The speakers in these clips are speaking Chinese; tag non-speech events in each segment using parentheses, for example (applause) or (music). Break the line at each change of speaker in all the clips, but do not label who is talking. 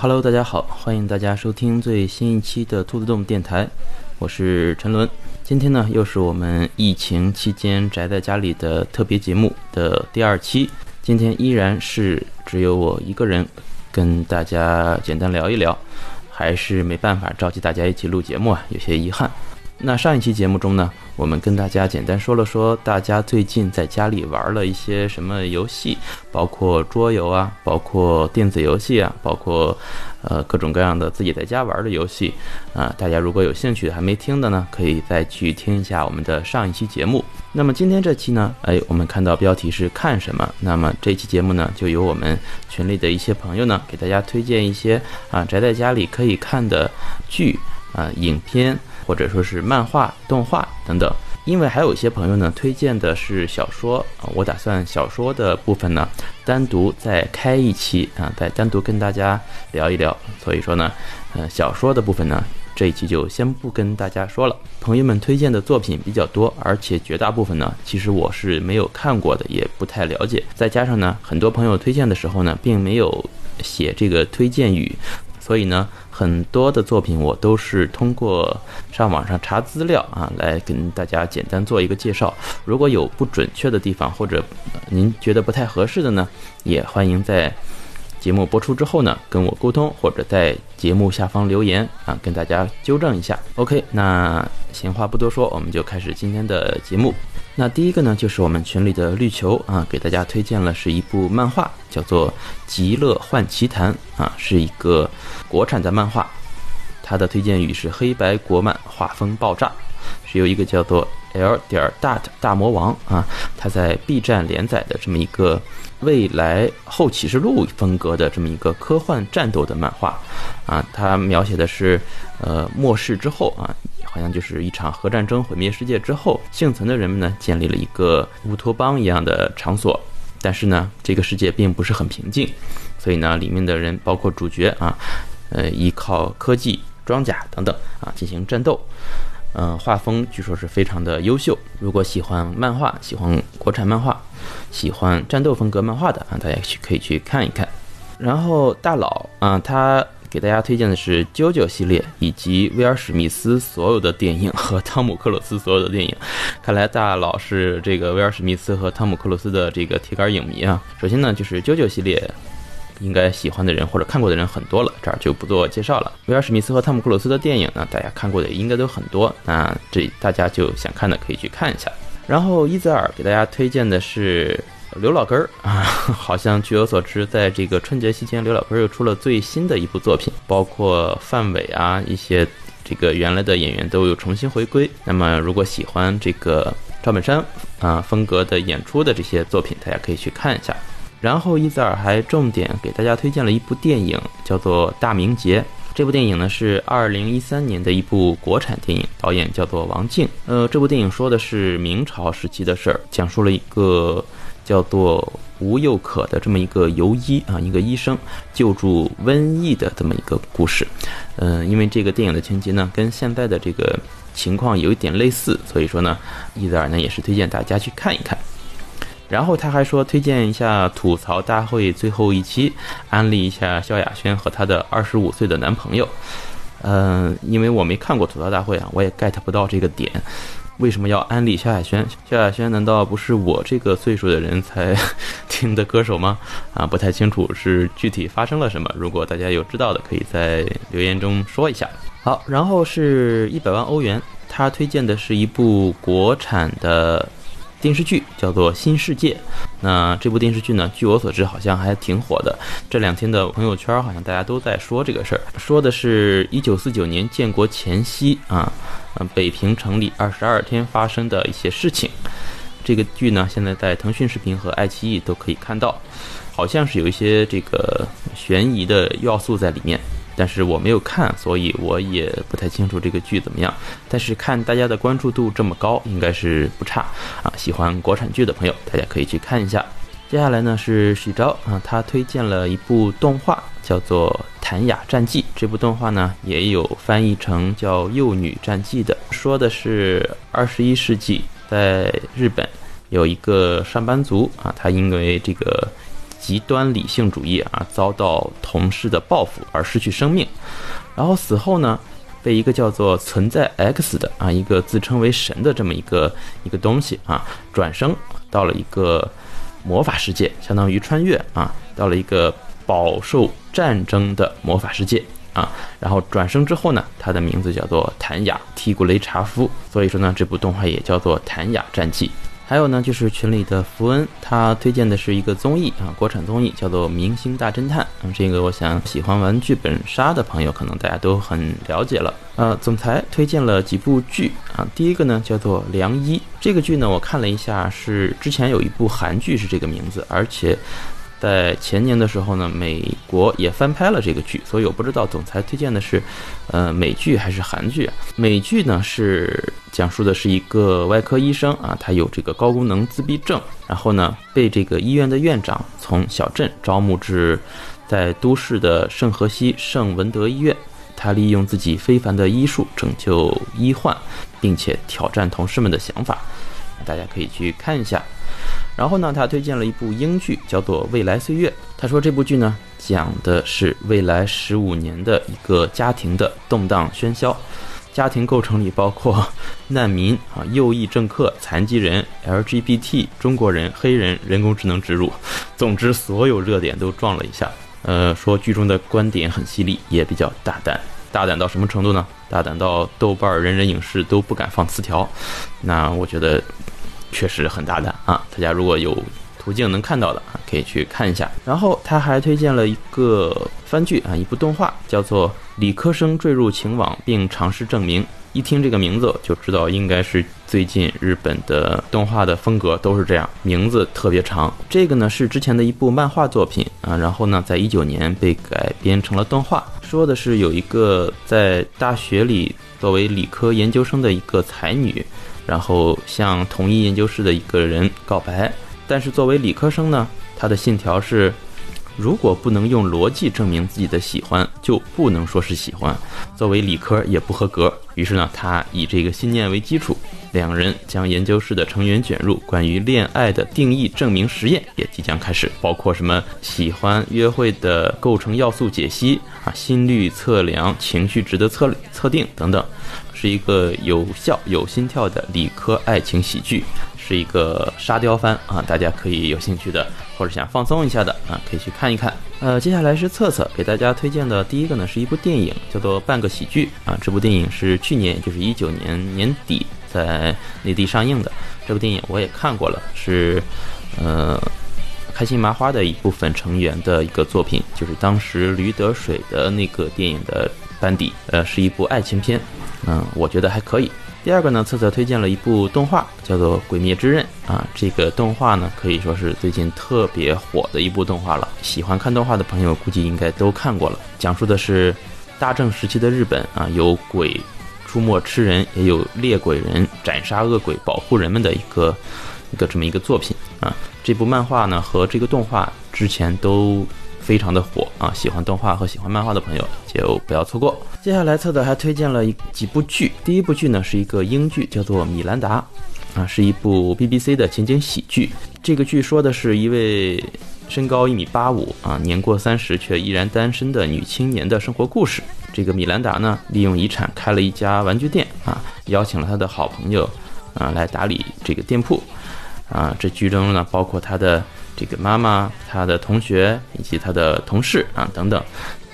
哈喽大家好，欢迎大家收听最新一期的兔子洞电台，我是陈伦。今天呢，又是我们疫情期间宅在家里的特别节目的第二期。今天依然是只有我一个人跟大家简单聊一聊，还是没办法召集大家一起录节目啊，有些遗憾。那上一期节目中呢，我们跟大家简单说了说大家最近在家里玩了一些什么游戏，包括桌游啊，包括电子游戏啊，包括呃各种各样的自己在家玩的游戏啊。大家如果有兴趣还没听的呢，可以再去听一下我们的上一期节目。那么今天这期呢，哎，我们看到标题是看什么？那么这期节目呢，就由我们群里的一些朋友呢，给大家推荐一些啊宅在家里可以看的剧啊影片。或者说是漫画、动画等等，因为还有一些朋友呢推荐的是小说啊，我打算小说的部分呢单独再开一期啊，再单独跟大家聊一聊。所以说呢，呃，小说的部分呢这一期就先不跟大家说了。朋友们推荐的作品比较多，而且绝大部分呢其实我是没有看过的，也不太了解。再加上呢，很多朋友推荐的时候呢，并没有写这个推荐语。所以呢，很多的作品我都是通过上网上查资料啊，来跟大家简单做一个介绍。如果有不准确的地方，或者您觉得不太合适的呢，也欢迎在节目播出之后呢跟我沟通，或者在节目下方留言啊，跟大家纠正一下。OK，那闲话不多说，我们就开始今天的节目。那第一个呢，就是我们群里的绿球啊，给大家推荐了是一部漫画，叫做《极乐幻奇谭》啊，是一个国产的漫画。它的推荐语是黑白国漫，画风爆炸，是由一个叫做 L 点 Dat 大魔王啊，他在 B 站连载的这么一个未来后启示录风格的这么一个科幻战斗的漫画啊，它描写的是呃末世之后啊。好像就是一场核战争毁灭世界之后，幸存的人们呢建立了一个乌托邦一样的场所，但是呢，这个世界并不是很平静，所以呢，里面的人包括主角啊，呃，依靠科技装甲等等啊进行战斗，嗯，画风据说是非常的优秀。如果喜欢漫画、喜欢国产漫画、喜欢战斗风格漫画的啊，大家去可以去看一看。然后大佬啊，他。给大家推荐的是《啾啾》系列以及威尔史密斯所有的电影和汤姆克鲁斯所有的电影。看来大佬是这个威尔史密斯和汤姆克鲁斯的这个铁杆影迷啊。首先呢，就是《啾啾》系列，应该喜欢的人或者看过的人很多了，这儿就不做介绍了。威尔史密斯和汤姆克鲁斯的电影呢，大家看过的也应该都很多，那这大家就想看的可以去看一下。然后伊泽尔给大家推荐的是。刘老根儿啊，好像据我所知，在这个春节期间，刘老根儿又出了最新的一部作品，包括范伟啊一些这个原来的演员都有重新回归。那么，如果喜欢这个赵本山啊风格的演出的这些作品，大家可以去看一下。然后伊泽尔还重点给大家推荐了一部电影，叫做《大明劫》。这部电影呢是二零一三年的一部国产电影，导演叫做王静。呃，这部电影说的是明朝时期的事儿，讲述了一个。叫做吴又可的这么一个游医啊，一个医生救助瘟疫的这么一个故事。嗯，因为这个电影的情节呢，跟现在的这个情况有一点类似，所以说呢，伊泽尔呢也是推荐大家去看一看。然后他还说推荐一下吐槽大会最后一期，安利一下萧亚轩和她的二十五岁的男朋友。嗯，因为我没看过吐槽大会啊，我也 get 不到这个点。为什么要安利萧亚轩？萧亚轩难道不是我这个岁数的人才 (laughs) 听的歌手吗？啊，不太清楚是具体发生了什么。如果大家有知道的，可以在留言中说一下。好，然后是一百万欧元，他推荐的是一部国产的电视剧，叫做《新世界》。那这部电视剧呢，据我所知，好像还挺火的。这两天的朋友圈，好像大家都在说这个事儿，说的是一九四九年建国前夕啊。北平城里二十二天发生的一些事情，这个剧呢，现在在腾讯视频和爱奇艺都可以看到，好像是有一些这个悬疑的要素在里面，但是我没有看，所以我也不太清楚这个剧怎么样。但是看大家的关注度这么高，应该是不差啊！喜欢国产剧的朋友，大家可以去看一下。接下来呢是许昭啊，他推荐了一部动画，叫做《谭雅战记》。这部动画呢也有翻译成叫《幼女战记》的，说的是二十一世纪在日本有一个上班族啊，他因为这个极端理性主义啊，遭到同事的报复而失去生命，然后死后呢，被一个叫做存在 X 的啊，一个自称为神的这么一个一个东西啊，转生到了一个魔法世界，相当于穿越啊，到了一个饱受战争的魔法世界。啊，然后转生之后呢，他的名字叫做坦雅·提古雷查夫，所以说呢，这部动画也叫做《坦雅战记》。还有呢，就是群里的福恩，他推荐的是一个综艺啊，国产综艺叫做《明星大侦探》。嗯，这个我想喜欢玩剧本杀的朋友，可能大家都很了解了。呃，总裁推荐了几部剧啊，第一个呢叫做《良医》，这个剧呢我看了一下，是之前有一部韩剧是这个名字，而且。在前年的时候呢，美国也翻拍了这个剧，所以我不知道总裁推荐的是，呃，美剧还是韩剧啊？美剧呢是讲述的是一个外科医生啊，他有这个高功能自闭症，然后呢被这个医院的院长从小镇招募至在都市的圣荷西圣文德医院，他利用自己非凡的医术拯救医患，并且挑战同事们的想法，大家可以去看一下。然后呢，他推荐了一部英剧，叫做《未来岁月》。他说这部剧呢，讲的是未来十五年的一个家庭的动荡喧嚣。家庭构成里包括难民啊、右翼政客、残疾人、LGBT、中国人、黑人、人工智能植入，总之所有热点都撞了一下。呃，说剧中的观点很犀利，也比较大胆。大胆到什么程度呢？大胆到豆瓣、人人影视都不敢放词条。那我觉得。确实很大胆啊！大家如果有途径能看到的啊，可以去看一下。然后他还推荐了一个番剧啊，一部动画，叫做《理科生坠入情网并尝试证明》。一听这个名字就知道，应该是最近日本的动画的风格都是这样，名字特别长。这个呢是之前的一部漫画作品啊，然后呢，在一九年被改编成了动画，说的是有一个在大学里作为理科研究生的一个才女。然后向同一研究室的一个人告白，但是作为理科生呢，她的信条是，如果不能用逻辑证明自己的喜欢，就不能说是喜欢，作为理科也不合格。于是呢，他以这个信念为基础，两人将研究室的成员卷入关于恋爱的定义证明实验，也即将开始，包括什么喜欢约会的构成要素解析啊，心率测量、情绪值的测测定等等。是一个有效有心跳的理科爱情喜剧，是一个沙雕番啊，大家可以有兴趣的或者想放松一下的啊，可以去看一看。呃，接下来是策策给大家推荐的第一个呢，是一部电影，叫做《半个喜剧》啊。这部电影是去年，就是一九年年底在内地上映的。这部电影我也看过了，是呃开心麻花的一部分成员的一个作品，就是当时驴得水的那个电影的班底。呃，是一部爱情片。嗯，我觉得还可以。第二个呢，策策推荐了一部动画，叫做《鬼灭之刃》啊。这个动画呢，可以说是最近特别火的一部动画了。喜欢看动画的朋友，估计应该都看过了。讲述的是大正时期的日本啊，有鬼出没吃人，也有猎鬼人斩杀恶鬼，保护人们的一个一个这么一个作品啊。这部漫画呢，和这个动画之前都。非常的火啊！喜欢动画和喜欢漫画的朋友就不要错过。接下来，测的还推荐了几部剧。第一部剧呢是一个英剧，叫做《米兰达》，啊，是一部 BBC 的情景喜剧。这个剧说的是一位身高一米八五啊，年过三十却依然单身的女青年的生活故事。这个米兰达呢，利用遗产开了一家玩具店啊，邀请了他的好朋友啊来打理这个店铺啊。这剧中呢，包括他的。这个妈妈、他的同学以及他的同事啊等等，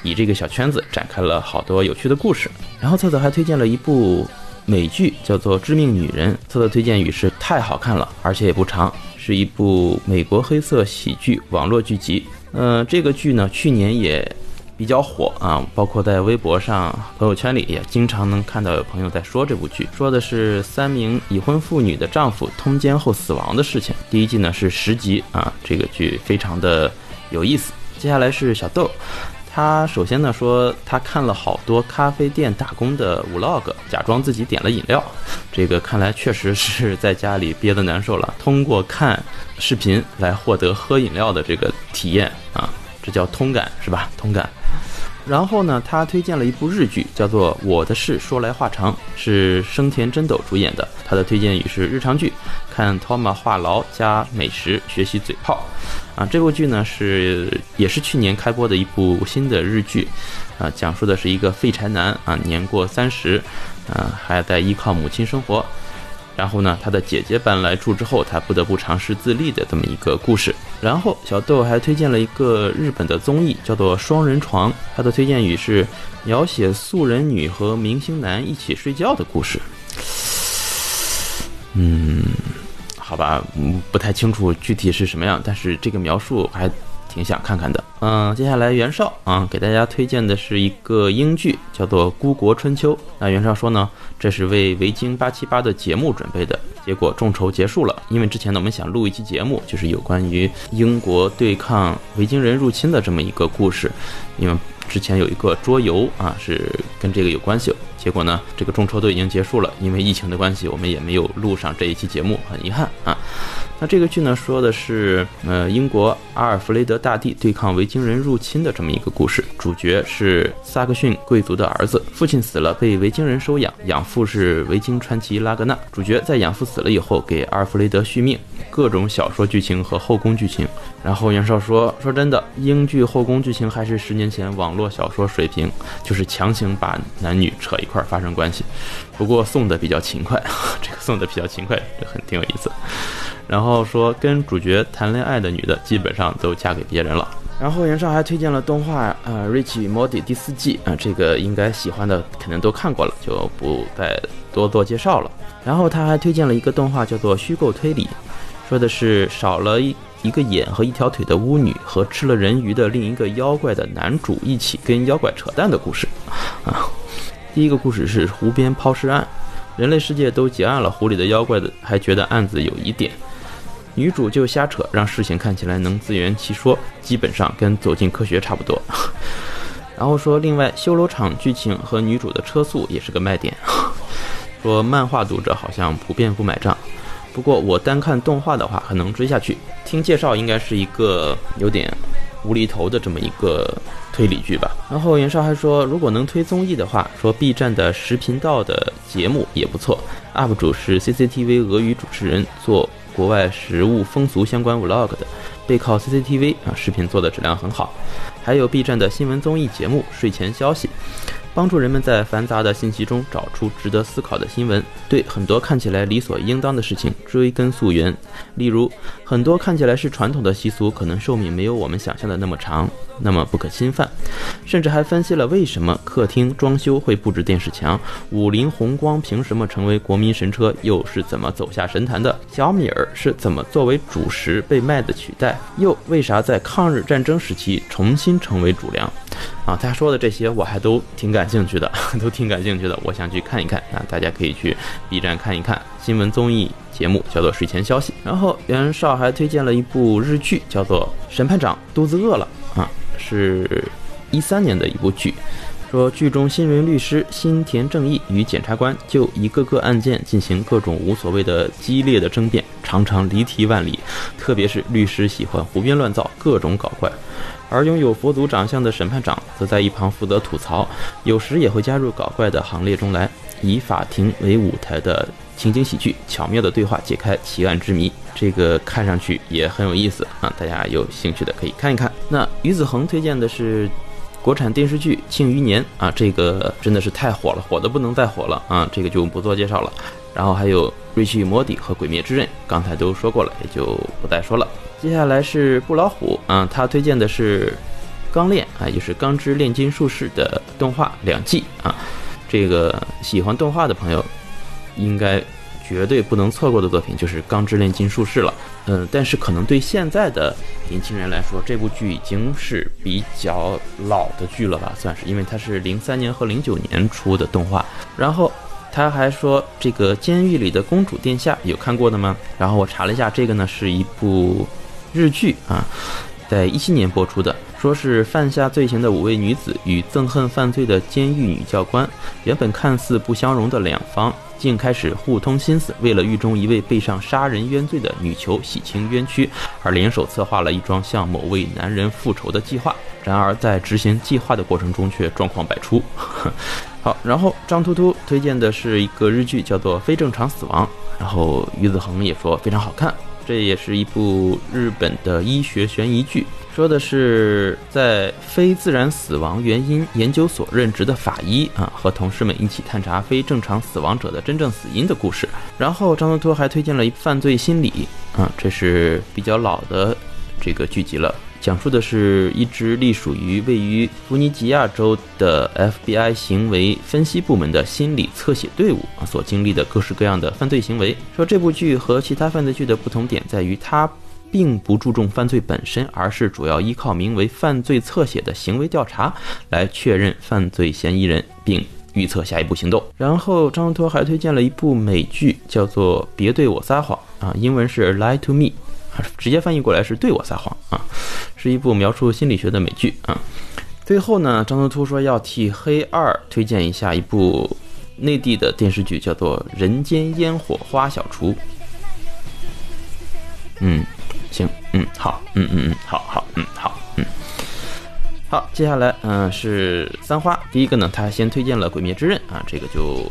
以这个小圈子展开了好多有趣的故事。然后策策还推荐了一部美剧，叫做《致命女人》。它的推荐语是太好看了，而且也不长，是一部美国黑色喜剧网络剧集。嗯，这个剧呢，去年也。比较火啊，包括在微博上、朋友圈里也经常能看到有朋友在说这部剧，说的是三名已婚妇女的丈夫通奸后死亡的事情。第一季呢是十集啊，这个剧非常的有意思。接下来是小豆，他首先呢说他看了好多咖啡店打工的 vlog，假装自己点了饮料，这个看来确实是在家里憋得难受了，通过看视频来获得喝饮料的这个体验啊，这叫通感是吧？通感。然后呢，他推荐了一部日剧，叫做《我的事说来话长》，是生田真斗主演的。他的推荐语是日常剧，看 Toma 话痨加美食，学习嘴炮。啊，这部剧呢是也是去年开播的一部新的日剧，啊，讲述的是一个废柴男啊，年过三十，啊，还在依靠母亲生活。然后呢，他的姐姐搬来住之后，他不得不尝试自立的这么一个故事。然后小豆还推荐了一个日本的综艺，叫做《双人床》，他的推荐语是描写素人女和明星男一起睡觉的故事。嗯，好吧，嗯，不太清楚具体是什么样，但是这个描述还。挺想看看的，嗯，接下来袁绍啊，给大家推荐的是一个英剧，叫做《孤国春秋》。那袁绍说呢，这是为维京八七八的节目准备的，结果众筹结束了。因为之前呢，我们想录一期节目，就是有关于英国对抗维京人入侵的这么一个故事，因为之前有一个桌游啊，是跟这个有关系。结果呢，这个众筹都已经结束了，因为疫情的关系，我们也没有录上这一期节目，很遗憾啊。那这个剧呢，说的是呃英国阿尔弗雷德大帝对抗维京人入侵的这么一个故事。主角是萨克逊贵族的儿子，父亲死了，被维京人收养，养父是维京传奇拉格纳。主角在养父死了以后，给阿尔弗雷德续命，各种小说剧情和后宫剧情。然后袁绍说：“说真的，英剧后宫剧情还是十年前网络小说水平，就是强行把男女扯一块发生关系。不过送的 (laughs) 比较勤快，这个送的比较勤快，这很挺有意思。”然后说跟主角谈恋爱的女的基本上都嫁给别人了。然后袁绍还推荐了动画呃《Rich 与 Morty》第四季啊，这个应该喜欢的肯定都看过了，就不再多做介绍了。然后他还推荐了一个动画叫做《虚构推理》，说的是少了一一个眼和一条腿的巫女和吃了人鱼的另一个妖怪的男主一起跟妖怪扯淡的故事啊。(laughs) 第一个故事是湖边抛尸案，人类世界都结案了，湖里的妖怪的还觉得案子有疑点。女主就瞎扯，让事情看起来能自圆其说，基本上跟走进科学差不多。(laughs) 然后说，另外修罗场剧情和女主的车速也是个卖点。(laughs) 说漫画读者好像普遍不买账，不过我单看动画的话还能追下去。听介绍应该是一个有点无厘头的这么一个推理剧吧。然后袁绍还说，如果能推综艺的话，说 B 站的十频道的节目也不错，UP 主是 CCTV 俄语主持人做。国外食物风俗相关 vlog 的，背靠 CCTV 啊，视频做的质量很好。还有 B 站的新闻综艺节目睡前消息。帮助人们在繁杂的信息中找出值得思考的新闻，对很多看起来理所应当的事情追根溯源。例如，很多看起来是传统的习俗，可能寿命没有我们想象的那么长，那么不可侵犯。甚至还分析了为什么客厅装修会布置电视墙，五菱宏光凭什么成为国民神车，又是怎么走下神坛的？小米儿是怎么作为主食被卖的取代，又为啥在抗日战争时期重新成为主粮？啊，他说的这些我还都挺感兴趣的，(laughs) 都挺感兴趣的，我想去看一看。啊，大家可以去 B 站看一看新闻综艺节目，叫做《睡前消息》。然后袁绍还推荐了一部日剧，叫做《审判长肚子饿了》啊，是一三年的一部剧。说剧中新人律师新田正义与检察官就一个个案件进行各种无所谓的激烈的争辩，常常离题万里，特别是律师喜欢胡编乱造，各种搞怪。而拥有佛祖长相的审判长则在一旁负责吐槽，有时也会加入搞怪的行列中来，以法庭为舞台的情景喜剧，巧妙的对话解开奇案之谜。这个看上去也很有意思啊，大家有兴趣的可以看一看。那于子恒推荐的是国产电视剧《庆余年》啊，这个真的是太火了，火的不能再火了啊，这个就不做介绍了。然后还有《瑞奇与莫蒂》和《鬼灭之刃》，刚才都说过了，也就不再说了。接下来是布老虎啊，他推荐的是《钢炼》啊，就是《钢之炼金术士》的动画两季啊。这个喜欢动画的朋友，应该绝对不能错过的作品就是《钢之炼金术士》了。嗯，但是可能对现在的年轻人来说，这部剧已经是比较老的剧了吧，算是，因为它是零三年和零九年出的动画。然后。他还说，这个监狱里的公主殿下有看过的吗？然后我查了一下，这个呢是一部日剧啊，在一七年播出的，说是犯下罪行的五位女子与憎恨犯罪的监狱女教官，原本看似不相容的两方，竟开始互通心思，为了狱中一位背上杀人冤罪的女囚洗清冤屈，而联手策划了一桩向某位男人复仇的计划。然而在执行计划的过程中，却状况百出。(laughs) 好，然后张突突推荐的是一个日剧，叫做《非正常死亡》，然后于子恒也说非常好看。这也是一部日本的医学悬疑剧，说的是在非自然死亡原因研究所任职的法医啊，和同事们一起探查非正常死亡者的真正死因的故事。然后张图图还推荐了一犯罪心理啊，这是比较老的这个剧集了。讲述的是一支隶属于位于弗尼吉亚州的 FBI 行为分析部门的心理侧写队伍啊所经历的各式各样的犯罪行为。说这部剧和其他犯罪剧的不同点在于，它并不注重犯罪本身，而是主要依靠名为“犯罪侧写”的行为调查来确认犯罪嫌疑人，并预测下一步行动。然后张托还推荐了一部美剧，叫做《别对我撒谎》啊，英文是《Lie to Me》。直接翻译过来是对我撒谎啊，是一部描述心理学的美剧啊。最后呢，张图图说要替黑二推荐一下一部内地的电视剧，叫做《人间烟火花小厨》。嗯，行，嗯，好，嗯嗯嗯，好好，嗯好，嗯好。接下来，嗯，是三花。第一个呢，他先推荐了《鬼灭之刃》啊，这个就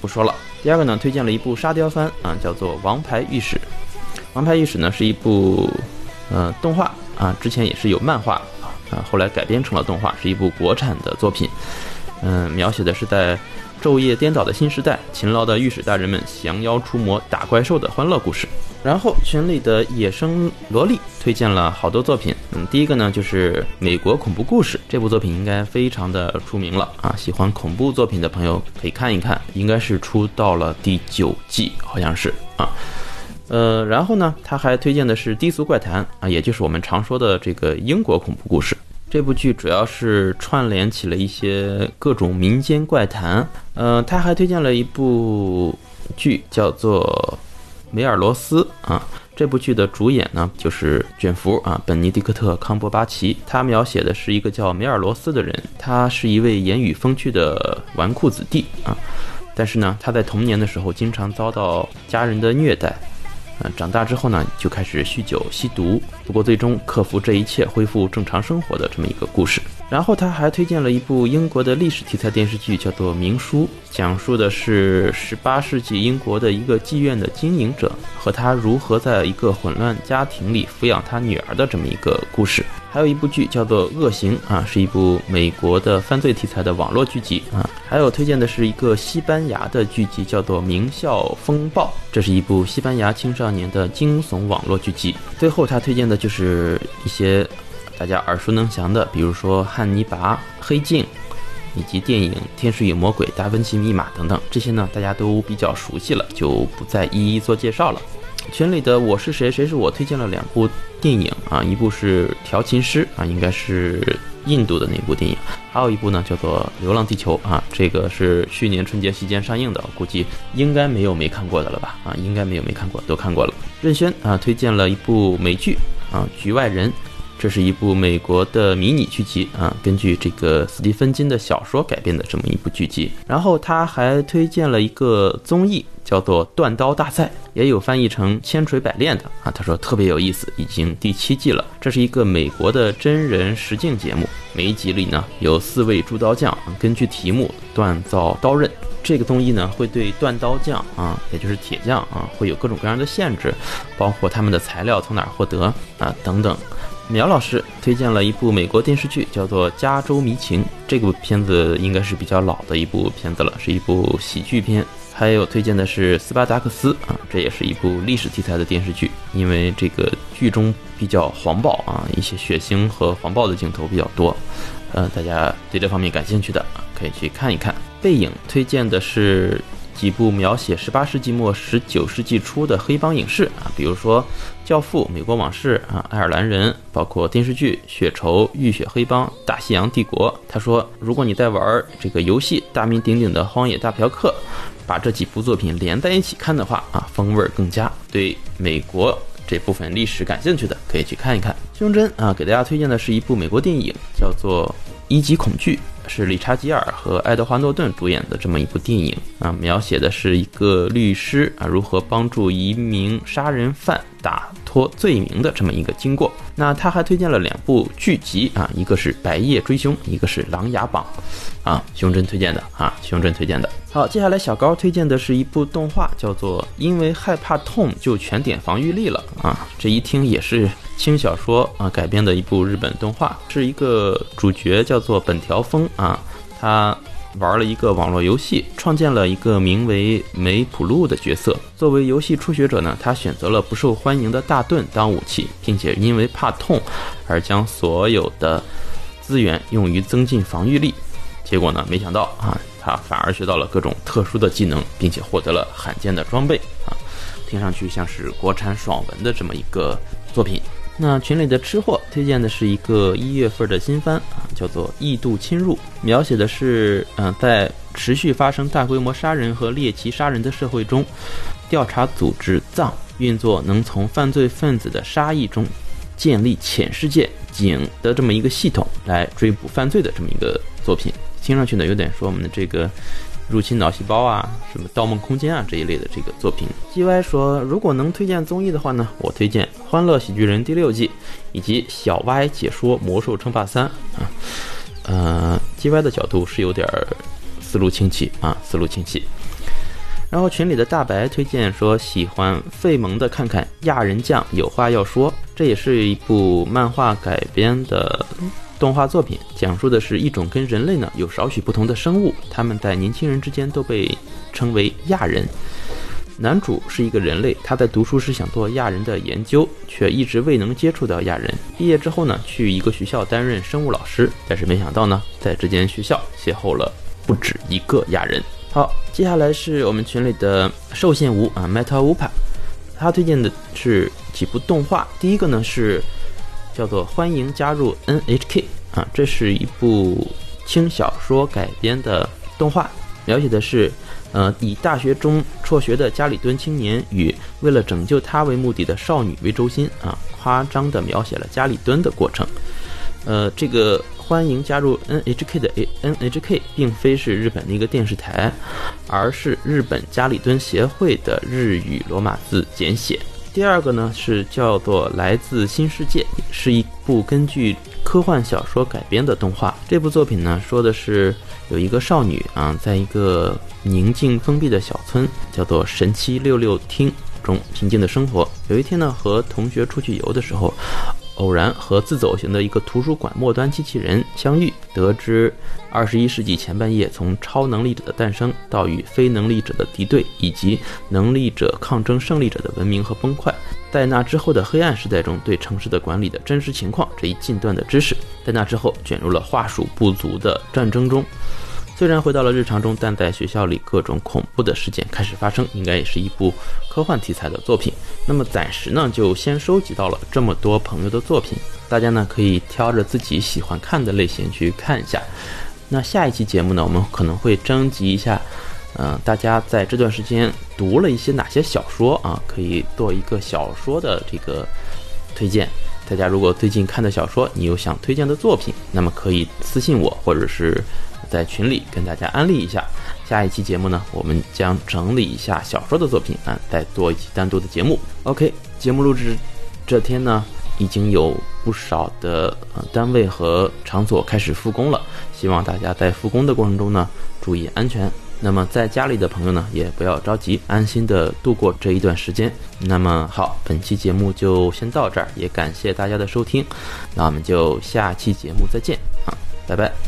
不说了。第二个呢，推荐了一部沙雕番啊，叫做《王牌御史》。《王牌御史》呢是一部，呃，动画啊，之前也是有漫画啊，后来改编成了动画，是一部国产的作品。嗯，描写的是在昼夜颠倒的新时代，勤劳的御史大人们降妖除魔、打怪兽的欢乐故事。然后群里的野生萝莉推荐了好多作品，嗯，第一个呢就是美国恐怖故事，这部作品应该非常的出名了啊，喜欢恐怖作品的朋友可以看一看，应该是出到了第九季，好像是啊。呃，然后呢，他还推荐的是《低俗怪谈》啊，也就是我们常说的这个英国恐怖故事。这部剧主要是串联起了一些各种民间怪谈。呃，他还推荐了一部剧，叫做《梅尔罗斯》啊。这部剧的主演呢，就是卷福啊，本尼迪克特·康伯巴奇。他描写的是一个叫梅尔罗斯的人，他是一位言语风趣的纨绔子弟啊，但是呢，他在童年的时候经常遭到家人的虐待。呃，长大之后呢，就开始酗酒吸毒，不过最终克服这一切，恢复正常生活的这么一个故事。然后他还推荐了一部英国的历史题材电视剧，叫做《明书》，讲述的是十八世纪英国的一个妓院的经营者和他如何在一个混乱家庭里抚养他女儿的这么一个故事。还有一部剧叫做《恶行》啊，是一部美国的犯罪题材的网络剧集啊。还有推荐的是一个西班牙的剧集，叫做《名校风暴》，这是一部西班牙青少年的惊悚网络剧集。最后他推荐的就是一些。大家耳熟能详的，比如说《汉尼拔》《黑镜》，以及电影《天使与魔鬼》《达芬奇密码》等等，这些呢大家都比较熟悉了，就不再一一做介绍了。群里的我是谁，谁是我推荐了两部电影啊，一部是《调琴师》啊，应该是印度的那部电影，还有一部呢叫做《流浪地球》啊，这个是去年春节期间上映的，估计应该没有没看过的了吧？啊，应该没有没看过，都看过了。任轩啊推荐了一部美剧啊，《局外人》。这是一部美国的迷你剧集啊，根据这个斯蒂芬金的小说改编的这么一部剧集。然后他还推荐了一个综艺，叫做《断刀大赛》，也有翻译成《千锤百炼》的啊。他说特别有意思，已经第七季了。这是一个美国的真人实境节目，每一集里呢有四位铸刀匠，根据题目锻造刀刃。这个综艺呢会对锻刀匠啊，也就是铁匠啊，会有各种各样的限制，包括他们的材料从哪儿获得啊等等。苗老师推荐了一部美国电视剧，叫做《加州迷情》。这部片子应该是比较老的一部片子了，是一部喜剧片。还有推荐的是《斯巴达克斯》啊，这也是一部历史题材的电视剧。因为这个剧中比较黄暴啊，一些血腥和黄暴的镜头比较多，呃，大家对这方面感兴趣的可以去看一看。背影推荐的是。几部描写十八世纪末、十九世纪初的黑帮影视啊，比如说《教父》《美国往事》啊，《爱尔兰人》，包括电视剧《血仇》《浴血黑帮》《大西洋帝国》。他说，如果你在玩这个游戏大名鼎鼎的《荒野大嫖客》，把这几部作品连在一起看的话啊，风味更佳。对美国这部分历史感兴趣的，可以去看一看。胸针啊，给大家推荐的是一部美国电影，叫做《一级恐惧》。是理查吉尔和爱德华诺顿主演的这么一部电影啊，描写的是一个律师啊如何帮助一名杀人犯打。脱罪名的这么一个经过。那他还推荐了两部剧集啊，一个是《白夜追凶》，一个是《琅琊榜》，啊，胸针推荐的啊，胸针推荐的。好，接下来小高推荐的是一部动画，叫做《因为害怕痛就全点防御力了》啊，这一听也是轻小说啊改编的一部日本动画，是一个主角叫做本条风啊，他。玩了一个网络游戏，创建了一个名为梅普路的角色。作为游戏初学者呢，他选择了不受欢迎的大盾当武器，并且因为怕痛而将所有的资源用于增进防御力。结果呢，没想到啊，他反而学到了各种特殊的技能，并且获得了罕见的装备啊，听上去像是国产爽文的这么一个作品。那群里的吃货推荐的是一个一月份的新番啊，叫做《异度侵入》，描写的是嗯，在持续发生大规模杀人和猎奇杀人的社会中，调查组织藏运作能从犯罪分子的杀意中建立浅世界警的这么一个系统来追捕犯罪的这么一个作品。听上去呢，有点说我们的这个。入侵脑细胞啊，什么《盗梦空间》啊这一类的这个作品。G Y 说，如果能推荐综艺的话呢，我推荐《欢乐喜剧人》第六季，以及小 Y 解说《魔兽争霸三》啊。呃，G Y 的角度是有点思路清奇啊，思路清奇。然后群里的大白推荐说，喜欢费蒙的，看看《亚人酱有话要说》，这也是一部漫画改编的。动画作品讲述的是一种跟人类呢有少许不同的生物，他们在年轻人之间都被称为亚人。男主是一个人类，他在读书时想做亚人的研究，却一直未能接触到亚人。毕业之后呢，去一个学校担任生物老师，但是没想到呢，在这间学校邂逅了不止一个亚人。好，接下来是我们群里的受限无啊，Meta Upa，他推荐的是几部动画，第一个呢是。叫做欢迎加入 NHK 啊，这是一部轻小说改编的动画，描写的是，呃，以大学中辍学的家里蹲青年与为了拯救他为目的的少女为轴心啊，夸张的描写了家里蹲的过程。呃，这个欢迎加入 NHK 的 NHK 并非是日本的一个电视台，而是日本家里蹲协会的日语罗马字简写。第二个呢是叫做《来自新世界》，是一部根据科幻小说改编的动画。这部作品呢说的是有一个少女啊，在一个宁静封闭的小村，叫做神七六六厅中平静的生活。有一天呢，和同学出去游的时候。偶然和自走型的一个图书馆末端机器人相遇，得知二十一世纪前半叶从超能力者的诞生到与非能力者的敌对，以及能力者抗争胜利者的文明和崩坏，在那之后的黑暗时代中对城市的管理的真实情况这一近段的知识，在那之后卷入了话术不足的战争中。虽然回到了日常中，但在学校里各种恐怖的事件开始发生，应该也是一部科幻题材的作品。那么暂时呢，就先收集到了这么多朋友的作品，大家呢可以挑着自己喜欢看的类型去看一下。那下一期节目呢，我们可能会征集一下，嗯，大家在这段时间读了一些哪些小说啊，可以做一个小说的这个推荐。大家如果最近看的小说，你有想推荐的作品，那么可以私信我，或者是。在群里跟大家安利一下，下一期节目呢，我们将整理一下小说的作品啊，再做一期单独的节目。OK，节目录制这天呢，已经有不少的单位和场所开始复工了，希望大家在复工的过程中呢，注意安全。那么在家里的朋友呢，也不要着急，安心的度过这一段时间。那么好，本期节目就先到这儿，也感谢大家的收听，那我们就下期节目再见啊，拜拜。